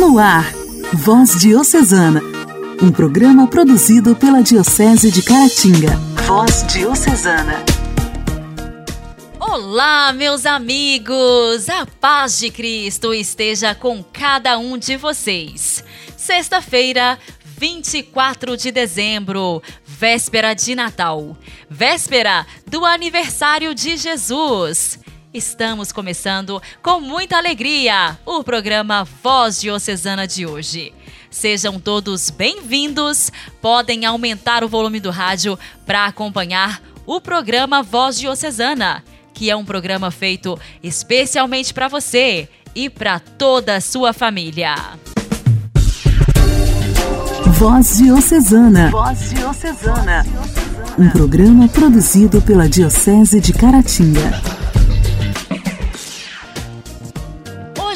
No ar, Voz Diocesana, um programa produzido pela Diocese de Caratinga. Voz Diocesana. Olá, meus amigos! A paz de Cristo esteja com cada um de vocês. Sexta-feira, 24 de dezembro, véspera de Natal, véspera do aniversário de Jesus. Estamos começando com muita alegria o programa Voz Diocesana de hoje. Sejam todos bem-vindos. Podem aumentar o volume do rádio para acompanhar o programa Voz Diocesana, que é um programa feito especialmente para você e para toda a sua família. Voz Diocesana. Voz Diocesana. Um programa produzido pela Diocese de Caratinga.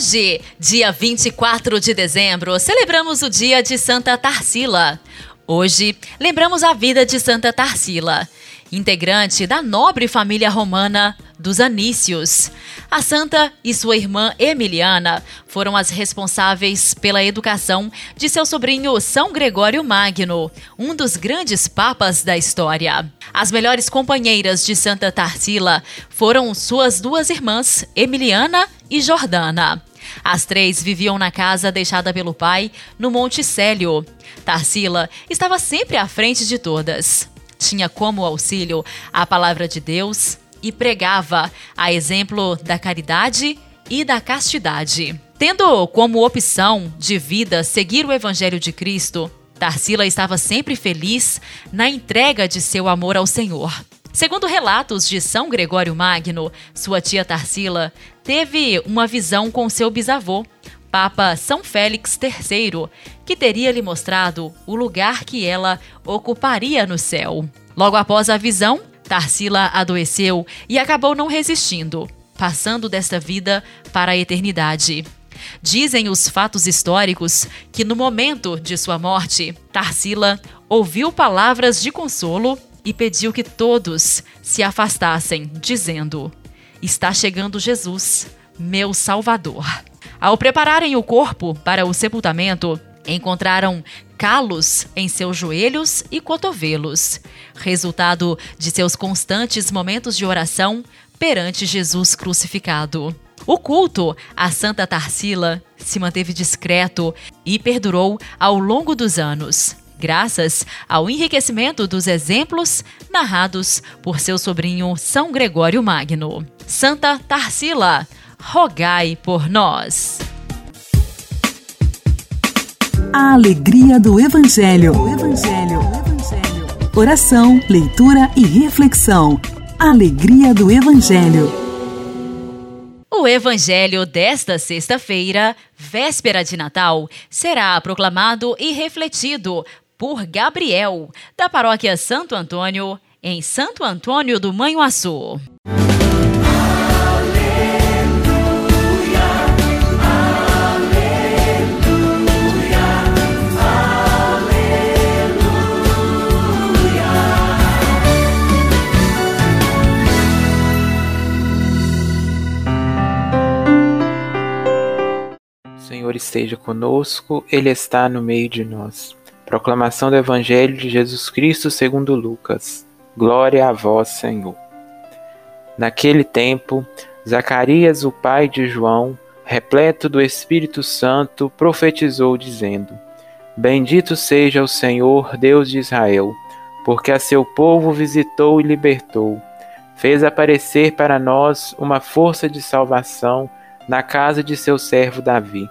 Hoje, dia 24 de dezembro, celebramos o dia de Santa Tarsila. Hoje, lembramos a vida de Santa Tarsila, integrante da nobre família romana dos Anícios. A santa e sua irmã Emiliana foram as responsáveis pela educação de seu sobrinho São Gregório Magno, um dos grandes papas da história. As melhores companheiras de Santa Tarsila foram suas duas irmãs, Emiliana e Jordana. As três viviam na casa deixada pelo pai, no Monte Célio. Tarsila estava sempre à frente de todas. Tinha como auxílio a palavra de Deus e pregava, a exemplo da caridade e da castidade. Tendo como opção de vida seguir o Evangelho de Cristo, Tarsila estava sempre feliz na entrega de seu amor ao Senhor. Segundo relatos de São Gregório Magno, sua tia Tarsila teve uma visão com seu bisavô, Papa São Félix III, que teria lhe mostrado o lugar que ela ocuparia no céu. Logo após a visão, Tarsila adoeceu e acabou não resistindo, passando desta vida para a eternidade. Dizem os fatos históricos que no momento de sua morte, Tarsila ouviu palavras de consolo e pediu que todos se afastassem, dizendo: Está chegando Jesus, meu Salvador. Ao prepararem o corpo para o sepultamento, encontraram calos em seus joelhos e cotovelos, resultado de seus constantes momentos de oração perante Jesus crucificado. O culto à Santa Tarsila se manteve discreto e perdurou ao longo dos anos graças ao enriquecimento dos exemplos narrados por seu sobrinho São Gregório Magno. Santa Tarsila, rogai por nós. A alegria do Evangelho. Evangelho. Evangelho. Oração, leitura e reflexão. Alegria do Evangelho. O Evangelho desta sexta-feira, véspera de Natal, será proclamado e refletido por Gabriel, da paróquia Santo Antônio, em Santo Antônio do Manhuaçu. Senhor esteja conosco, Ele está no meio de nós. Proclamação do Evangelho de Jesus Cristo segundo Lucas. Glória a vós, Senhor. Naquele tempo, Zacarias, o pai de João, repleto do Espírito Santo, profetizou dizendo: Bendito seja o Senhor, Deus de Israel, porque a seu povo visitou e libertou. Fez aparecer para nós uma força de salvação na casa de seu servo Davi,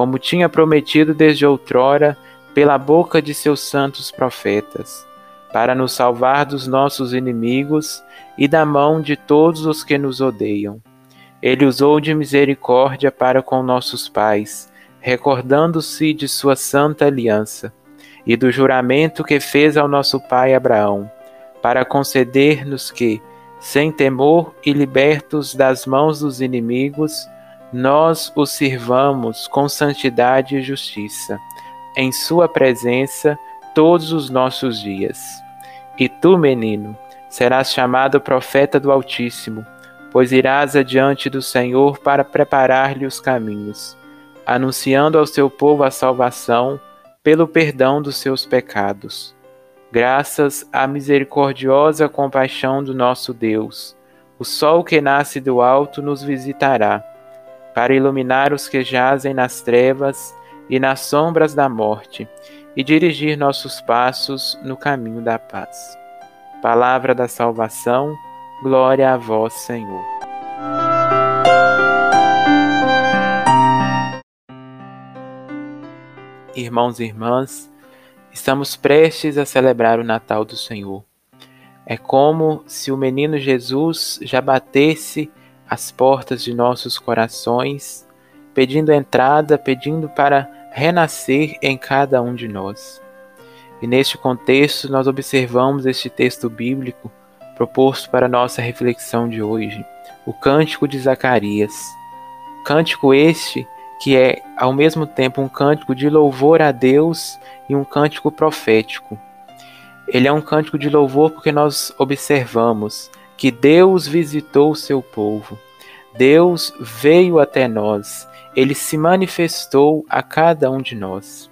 como tinha prometido desde outrora pela boca de seus santos profetas, para nos salvar dos nossos inimigos e da mão de todos os que nos odeiam. Ele usou de misericórdia para com nossos pais, recordando-se de sua santa aliança e do juramento que fez ao nosso pai Abraão, para conceder-nos que, sem temor e libertos das mãos dos inimigos, nós o sirvamos com santidade e justiça em Sua presença todos os nossos dias. E tu, menino, serás chamado profeta do Altíssimo, pois irás adiante do Senhor para preparar-lhe os caminhos, anunciando ao seu povo a salvação pelo perdão dos seus pecados. Graças à misericordiosa compaixão do nosso Deus, o sol que nasce do alto nos visitará, para iluminar os que jazem nas trevas e nas sombras da morte, e dirigir nossos passos no caminho da paz. Palavra da salvação, glória a vós, Senhor. Irmãos e irmãs, estamos prestes a celebrar o Natal do Senhor. É como se o menino Jesus já batesse as portas de nossos corações, pedindo entrada, pedindo para renascer em cada um de nós. E neste contexto, nós observamos este texto bíblico proposto para nossa reflexão de hoje, o Cântico de Zacarias. Cântico este que é ao mesmo tempo um cântico de louvor a Deus e um cântico profético. Ele é um cântico de louvor porque nós observamos que Deus visitou o seu povo. Deus veio até nós, ele se manifestou a cada um de nós.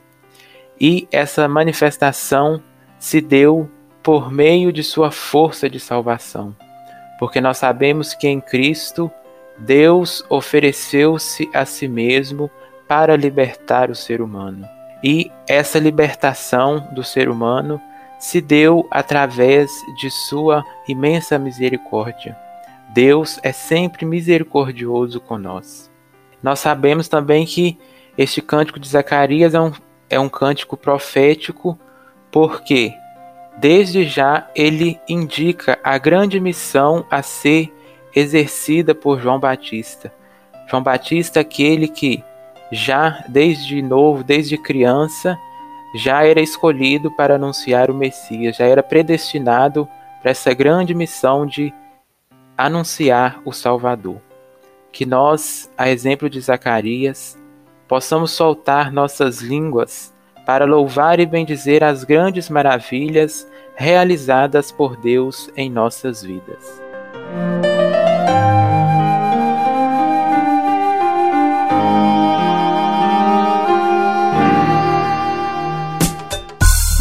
E essa manifestação se deu por meio de sua força de salvação, porque nós sabemos que em Cristo Deus ofereceu-se a si mesmo para libertar o ser humano. E essa libertação do ser humano se deu através de sua imensa misericórdia. Deus é sempre misericordioso com nós. Nós sabemos também que este cântico de Zacarias é um, é um cântico profético, porque desde já ele indica a grande missão a ser exercida por João Batista. João Batista, aquele que já desde novo, desde criança, já era escolhido para anunciar o Messias, já era predestinado para essa grande missão de anunciar o Salvador. Que nós, a exemplo de Zacarias, possamos soltar nossas línguas para louvar e bendizer as grandes maravilhas realizadas por Deus em nossas vidas.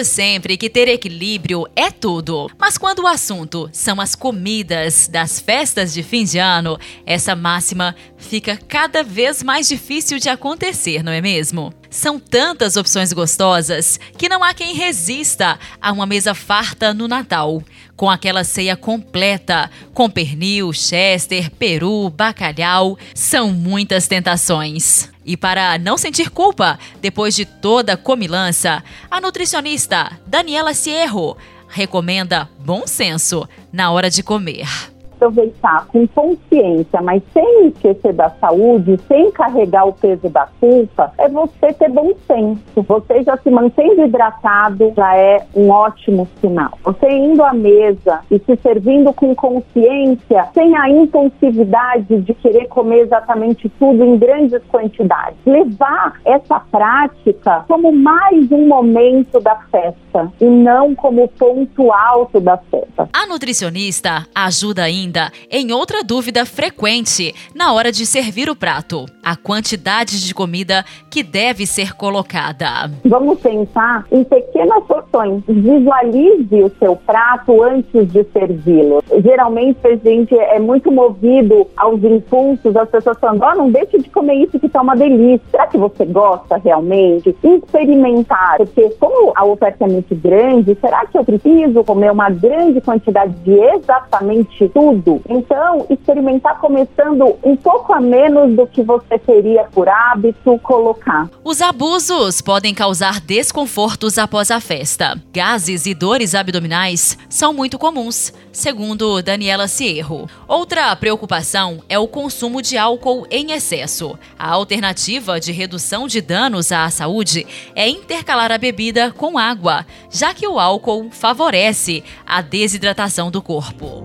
Ouvimos sempre que ter equilíbrio é tudo, mas quando o assunto são as comidas das festas de fim de ano, essa máxima fica cada vez mais difícil de acontecer, não é mesmo? São tantas opções gostosas que não há quem resista a uma mesa farta no Natal, com aquela ceia completa, com pernil, chester, peru, bacalhau. São muitas tentações. E para não sentir culpa depois de toda a comilança, a nutricionista Daniela Cierro recomenda bom senso na hora de comer aproveitar com consciência, mas sem esquecer da saúde, sem carregar o peso da culpa, é você ter bom senso. Você já se mantendo hidratado já é um ótimo sinal. Você indo à mesa e se servindo com consciência, sem a impulsividade de querer comer exatamente tudo em grandes quantidades. Levar essa prática como mais um momento da festa e não como ponto alto da festa. A nutricionista ajuda ainda ainda em outra dúvida frequente na hora de servir o prato: a quantidade de comida que deve ser colocada. Vamos pensar em pequenas porções. Visualize o seu prato antes de servi-lo. Geralmente a gente é muito movido aos impulsos, as pessoas falando: oh, não deixe de comer isso que está uma delícia. Será que você gosta realmente? Experimentar, porque como a oferta é muito grande, será que eu preciso comer uma grande quantidade de exatamente tudo? Tudo. Então, experimentar começando um pouco a menos do que você teria por hábito colocar. Os abusos podem causar desconfortos após a festa. Gases e dores abdominais são muito comuns, segundo Daniela Cierro. Outra preocupação é o consumo de álcool em excesso. A alternativa de redução de danos à saúde é intercalar a bebida com água, já que o álcool favorece a desidratação do corpo.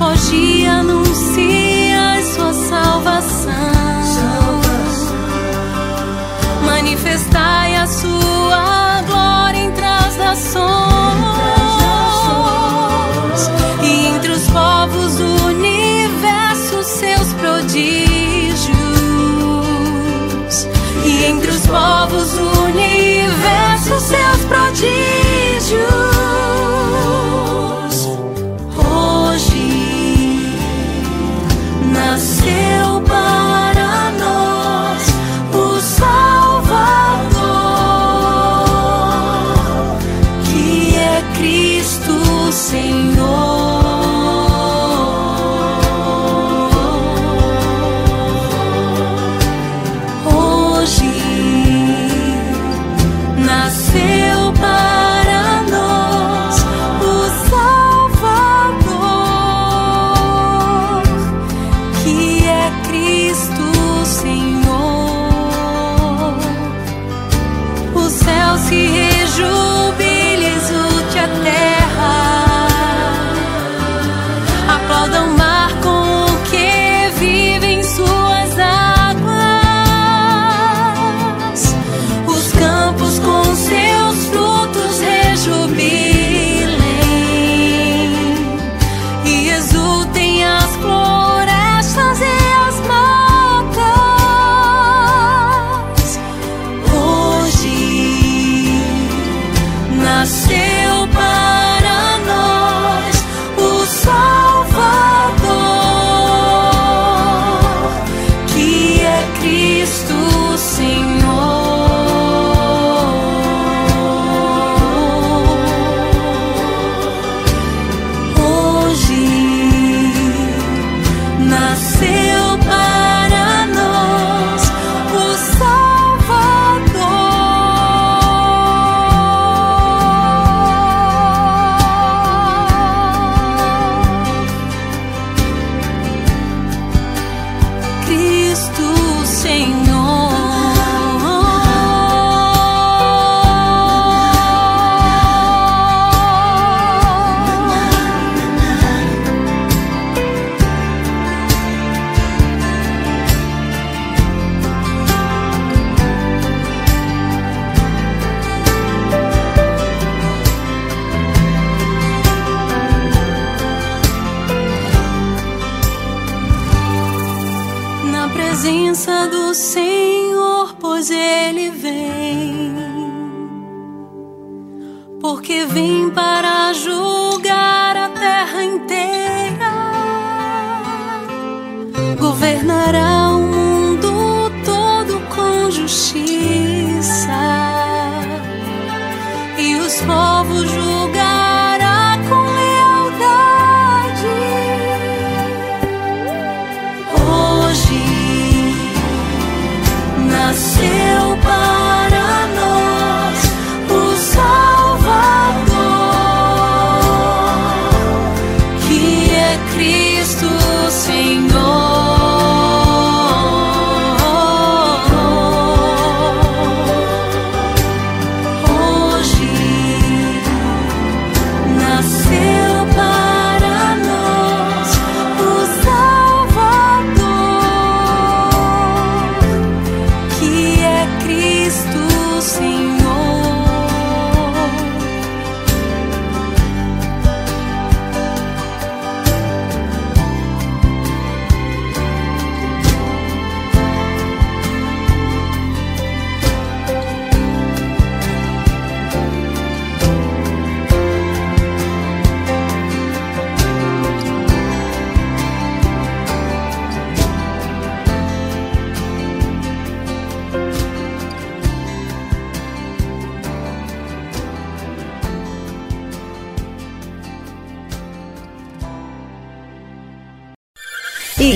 hoje anuncia sua salvação. salvação. Manifestai a sua glória entre as nações.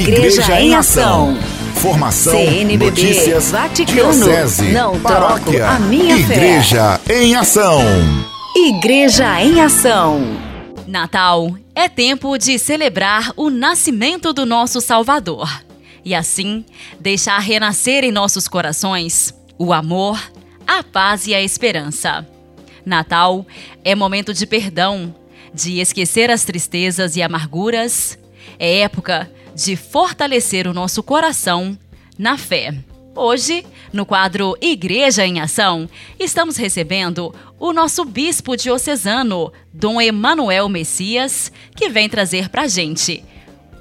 Igreja, em Ação. Formação, CNBB, notícias, Vaticano, diocese, não paróquia, troco a minha fé. Igreja em Ação. Igreja em Ação. Natal é tempo de celebrar o nascimento do nosso Salvador e assim deixar renascer em nossos corações o amor, a paz e a esperança. Natal é momento de perdão, de esquecer as tristezas e amarguras, é época de fortalecer o nosso coração na fé. Hoje, no quadro Igreja em Ação, estamos recebendo o nosso bispo diocesano, Dom Emanuel Messias, que vem trazer para a gente,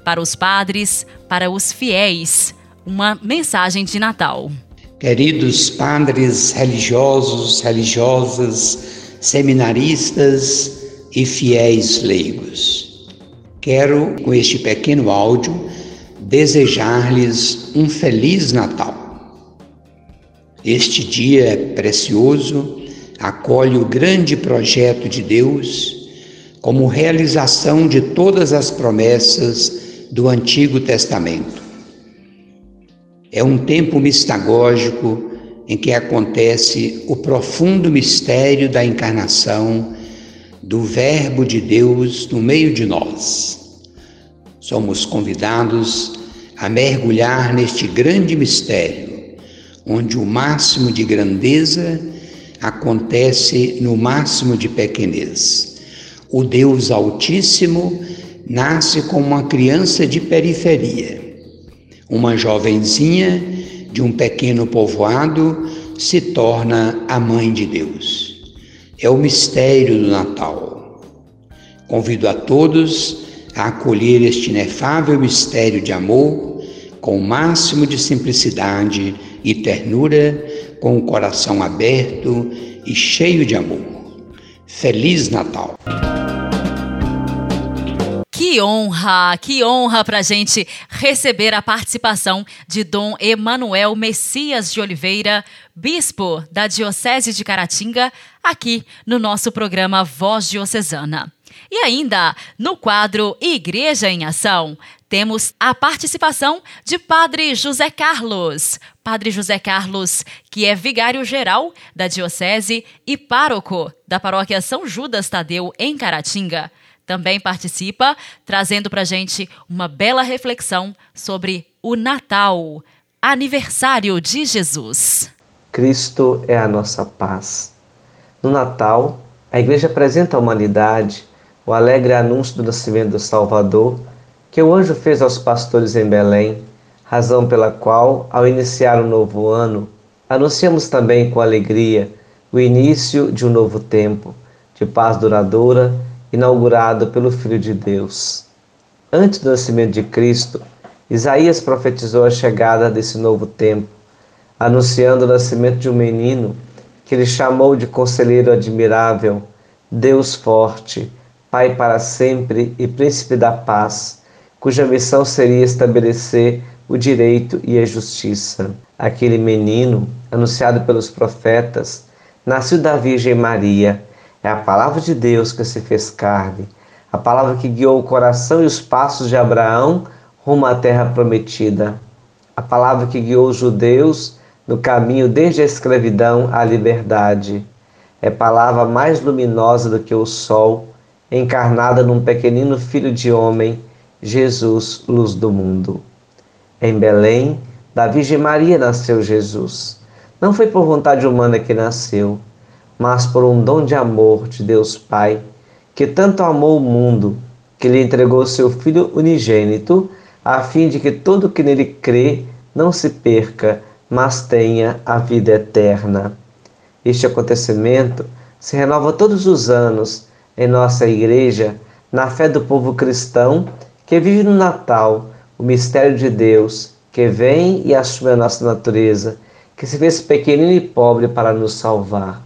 para os padres, para os fiéis, uma mensagem de Natal. Queridos padres religiosos, religiosas, seminaristas e fiéis leigos, quero, com este pequeno áudio, desejar-lhes um Feliz Natal. Este dia é precioso acolhe o grande projeto de Deus como realização de todas as promessas do Antigo Testamento. É um tempo mistagógico em que acontece o profundo mistério da encarnação do Verbo de Deus no meio de nós. Somos convidados a mergulhar neste grande mistério, onde o máximo de grandeza acontece no máximo de pequenez. O Deus Altíssimo nasce como uma criança de periferia. Uma jovenzinha de um pequeno povoado se torna a mãe de Deus. É o mistério do Natal. Convido a todos a acolher este inefável mistério de amor com o máximo de simplicidade e ternura, com o coração aberto e cheio de amor. Feliz Natal! Que honra, que honra para gente receber a participação de Dom Emanuel Messias de Oliveira, bispo da Diocese de Caratinga, aqui no nosso programa Voz Diocesana. E ainda, no quadro Igreja em Ação, temos a participação de Padre José Carlos. Padre José Carlos, que é vigário-geral da Diocese e pároco da paróquia São Judas Tadeu, em Caratinga também participa, trazendo para gente uma bela reflexão sobre o Natal, aniversário de Jesus. Cristo é a nossa paz. No Natal, a Igreja apresenta à humanidade o alegre anúncio do nascimento do Salvador que o anjo fez aos pastores em Belém, razão pela qual, ao iniciar o novo ano, anunciamos também com alegria o início de um novo tempo, de paz duradoura inaugurado pelo Filho de Deus. Antes do nascimento de Cristo, Isaías profetizou a chegada desse novo tempo, anunciando o nascimento de um menino que ele chamou de Conselheiro Admirável, Deus Forte, Pai para sempre e Príncipe da Paz, cuja missão seria estabelecer o direito e a justiça. Aquele menino, anunciado pelos profetas, nasceu da Virgem Maria. É a palavra de Deus que se fez carne, a palavra que guiou o coração e os passos de Abraão rumo à terra prometida, a palavra que guiou os judeus no caminho desde a escravidão à liberdade. É palavra mais luminosa do que o sol, encarnada num pequenino filho de homem, Jesus, luz do mundo. Em Belém, da Virgem Maria nasceu Jesus. Não foi por vontade humana que nasceu, mas por um dom de amor de Deus Pai, que tanto amou o mundo, que lhe entregou seu Filho unigênito, a fim de que todo que nele crê não se perca, mas tenha a vida eterna. Este acontecimento se renova todos os anos em nossa igreja, na fé do povo cristão que vive no Natal o mistério de Deus, que vem e assume a nossa natureza, que se fez pequenino e pobre para nos salvar.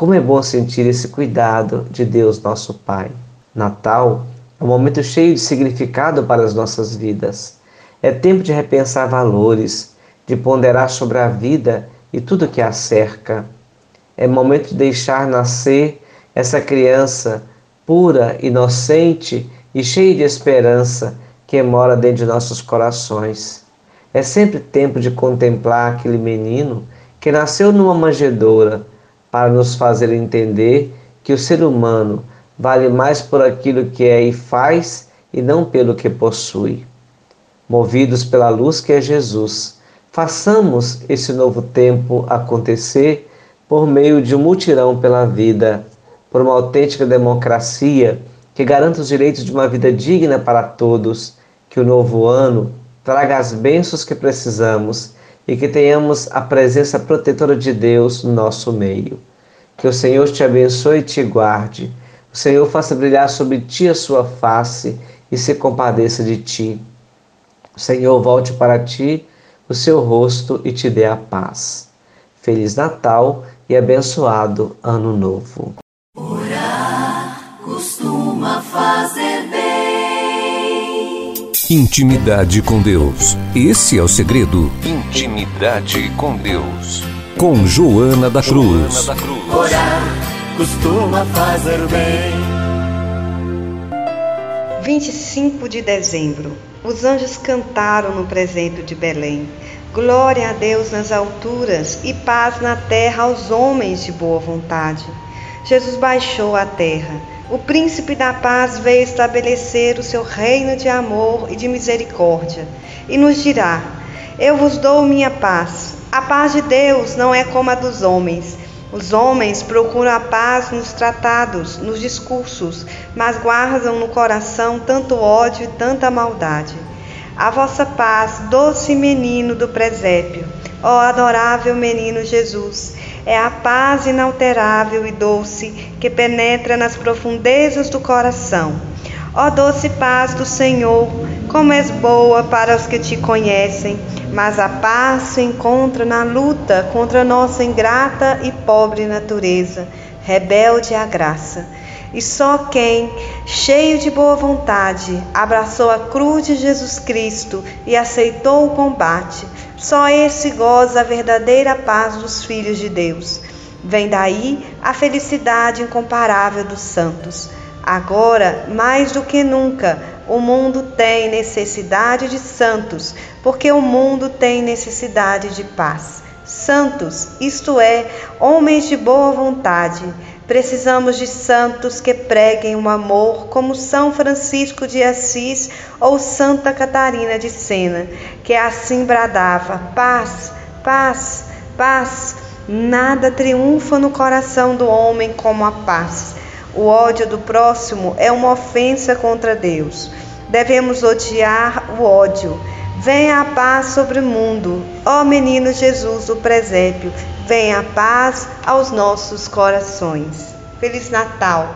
Como é bom sentir esse cuidado de Deus, nosso Pai. Natal é um momento cheio de significado para as nossas vidas. É tempo de repensar valores, de ponderar sobre a vida e tudo que a cerca. É momento de deixar nascer essa criança pura, inocente e cheia de esperança que mora dentro de nossos corações. É sempre tempo de contemplar aquele menino que nasceu numa manjedoura para nos fazer entender que o ser humano vale mais por aquilo que é e faz e não pelo que possui. Movidos pela luz que é Jesus, façamos esse novo tempo acontecer por meio de um mutirão pela vida, por uma autêntica democracia que garanta os direitos de uma vida digna para todos, que o novo ano traga as bênçãos que precisamos e que tenhamos a presença protetora de Deus no nosso meio. Que o Senhor te abençoe e te guarde. O Senhor faça brilhar sobre ti a sua face e se compadeça de ti. O Senhor volte para ti o seu rosto e te dê a paz. Feliz Natal e abençoado Ano Novo. Orar costuma fazer. Intimidade com Deus. Esse é o segredo. Intimidade com Deus. Com Joana da Cruz. Orar costuma fazer bem. 25 de dezembro. Os anjos cantaram no presépio de Belém. Glória a Deus nas alturas e paz na terra aos homens de boa vontade. Jesus baixou à terra. O príncipe da paz veio estabelecer o seu reino de amor e de misericórdia e nos dirá: Eu vos dou minha paz. A paz de Deus não é como a dos homens. Os homens procuram a paz nos tratados, nos discursos, mas guardam no coração tanto ódio e tanta maldade. A vossa paz, doce menino do presépio, ó adorável menino Jesus, é a paz inalterável e doce que penetra nas profundezas do coração. Ó doce paz do Senhor, como és boa para os que te conhecem, mas a paz se encontra na luta contra nossa ingrata e pobre natureza, rebelde à graça. E só quem, cheio de boa vontade, abraçou a cruz de Jesus Cristo e aceitou o combate, só esse goza a verdadeira paz dos filhos de Deus. Vem daí a felicidade incomparável dos santos. Agora, mais do que nunca, o mundo tem necessidade de santos, porque o mundo tem necessidade de paz. Santos, isto é, homens de boa vontade. Precisamos de santos que preguem o amor, como São Francisco de Assis ou Santa Catarina de Sena, que assim bradava: paz, paz, paz. Nada triunfa no coração do homem como a paz. O ódio do próximo é uma ofensa contra Deus. Devemos odiar o ódio. Venha a paz sobre o mundo. Ó menino Jesus do presépio, venha a paz aos nossos corações. Feliz Natal!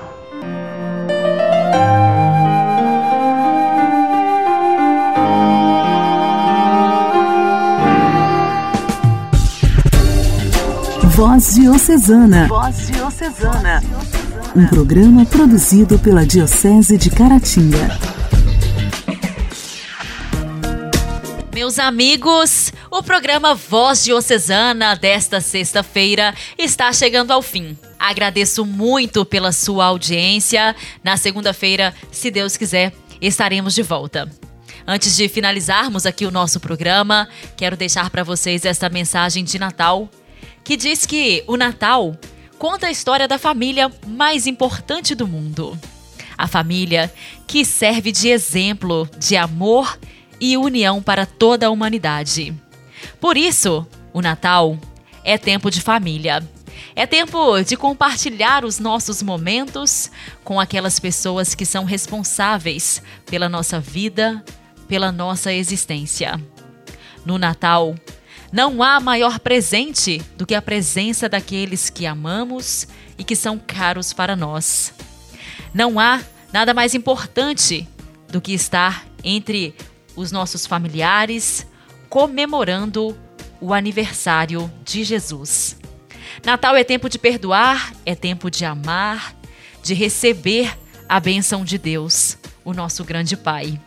Voz Diocesana. Voz Diocesana. Um programa produzido pela Diocese de Caratinga. Meus amigos, o programa Voz Diocesana desta sexta-feira está chegando ao fim. Agradeço muito pela sua audiência. Na segunda-feira, se Deus quiser, estaremos de volta. Antes de finalizarmos aqui o nosso programa, quero deixar para vocês esta mensagem de Natal, que diz que o Natal conta a história da família mais importante do mundo. A família que serve de exemplo de amor e e união para toda a humanidade. Por isso, o Natal é tempo de família. É tempo de compartilhar os nossos momentos com aquelas pessoas que são responsáveis pela nossa vida, pela nossa existência. No Natal, não há maior presente do que a presença daqueles que amamos e que são caros para nós. Não há nada mais importante do que estar entre os nossos familiares, comemorando o aniversário de Jesus. Natal é tempo de perdoar, é tempo de amar, de receber a bênção de Deus, o nosso grande Pai.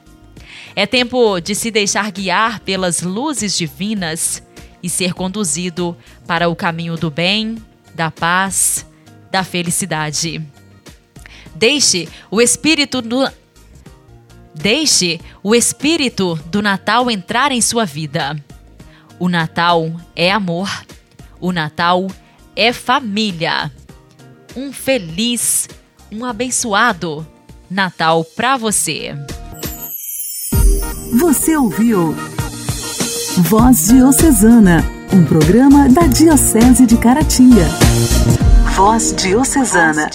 É tempo de se deixar guiar pelas luzes divinas e ser conduzido para o caminho do bem, da paz, da felicidade. Deixe o Espírito Deixe o espírito do Natal entrar em sua vida. O Natal é amor. O Natal é família. Um feliz, um abençoado Natal para você. Você ouviu Voz Diocesana, um programa da Diocese de Caratinga. Voz Diocesana.